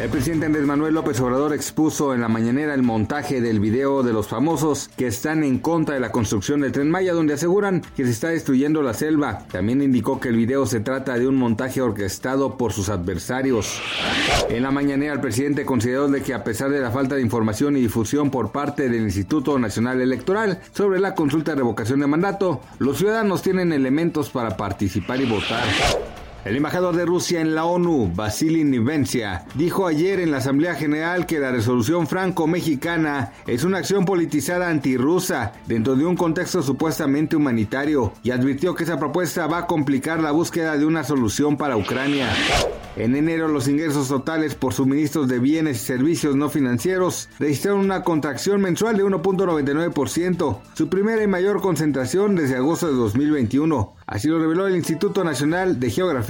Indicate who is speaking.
Speaker 1: El presidente Andrés Manuel López Obrador expuso en la mañanera el montaje del video de los famosos que están en contra de la construcción del tren Maya, donde aseguran que se está destruyendo la selva. También indicó que el video se trata de un montaje orquestado por sus adversarios. En la mañanera, el presidente consideró de que a pesar de la falta de información y difusión por parte del Instituto Nacional Electoral sobre la consulta de revocación de mandato, los ciudadanos tienen elementos para participar y votar. El embajador de Rusia en la ONU, Vasily Nivencia, dijo ayer en la Asamblea General que la resolución franco-mexicana es una acción politizada antirrusa dentro de un contexto supuestamente humanitario y advirtió que esa propuesta va a complicar la búsqueda de una solución para Ucrania. En enero los ingresos totales por suministros de bienes y servicios no financieros registraron una contracción mensual de 1.99%, su primera y mayor concentración desde agosto de 2021. Así lo reveló el Instituto Nacional de Geografía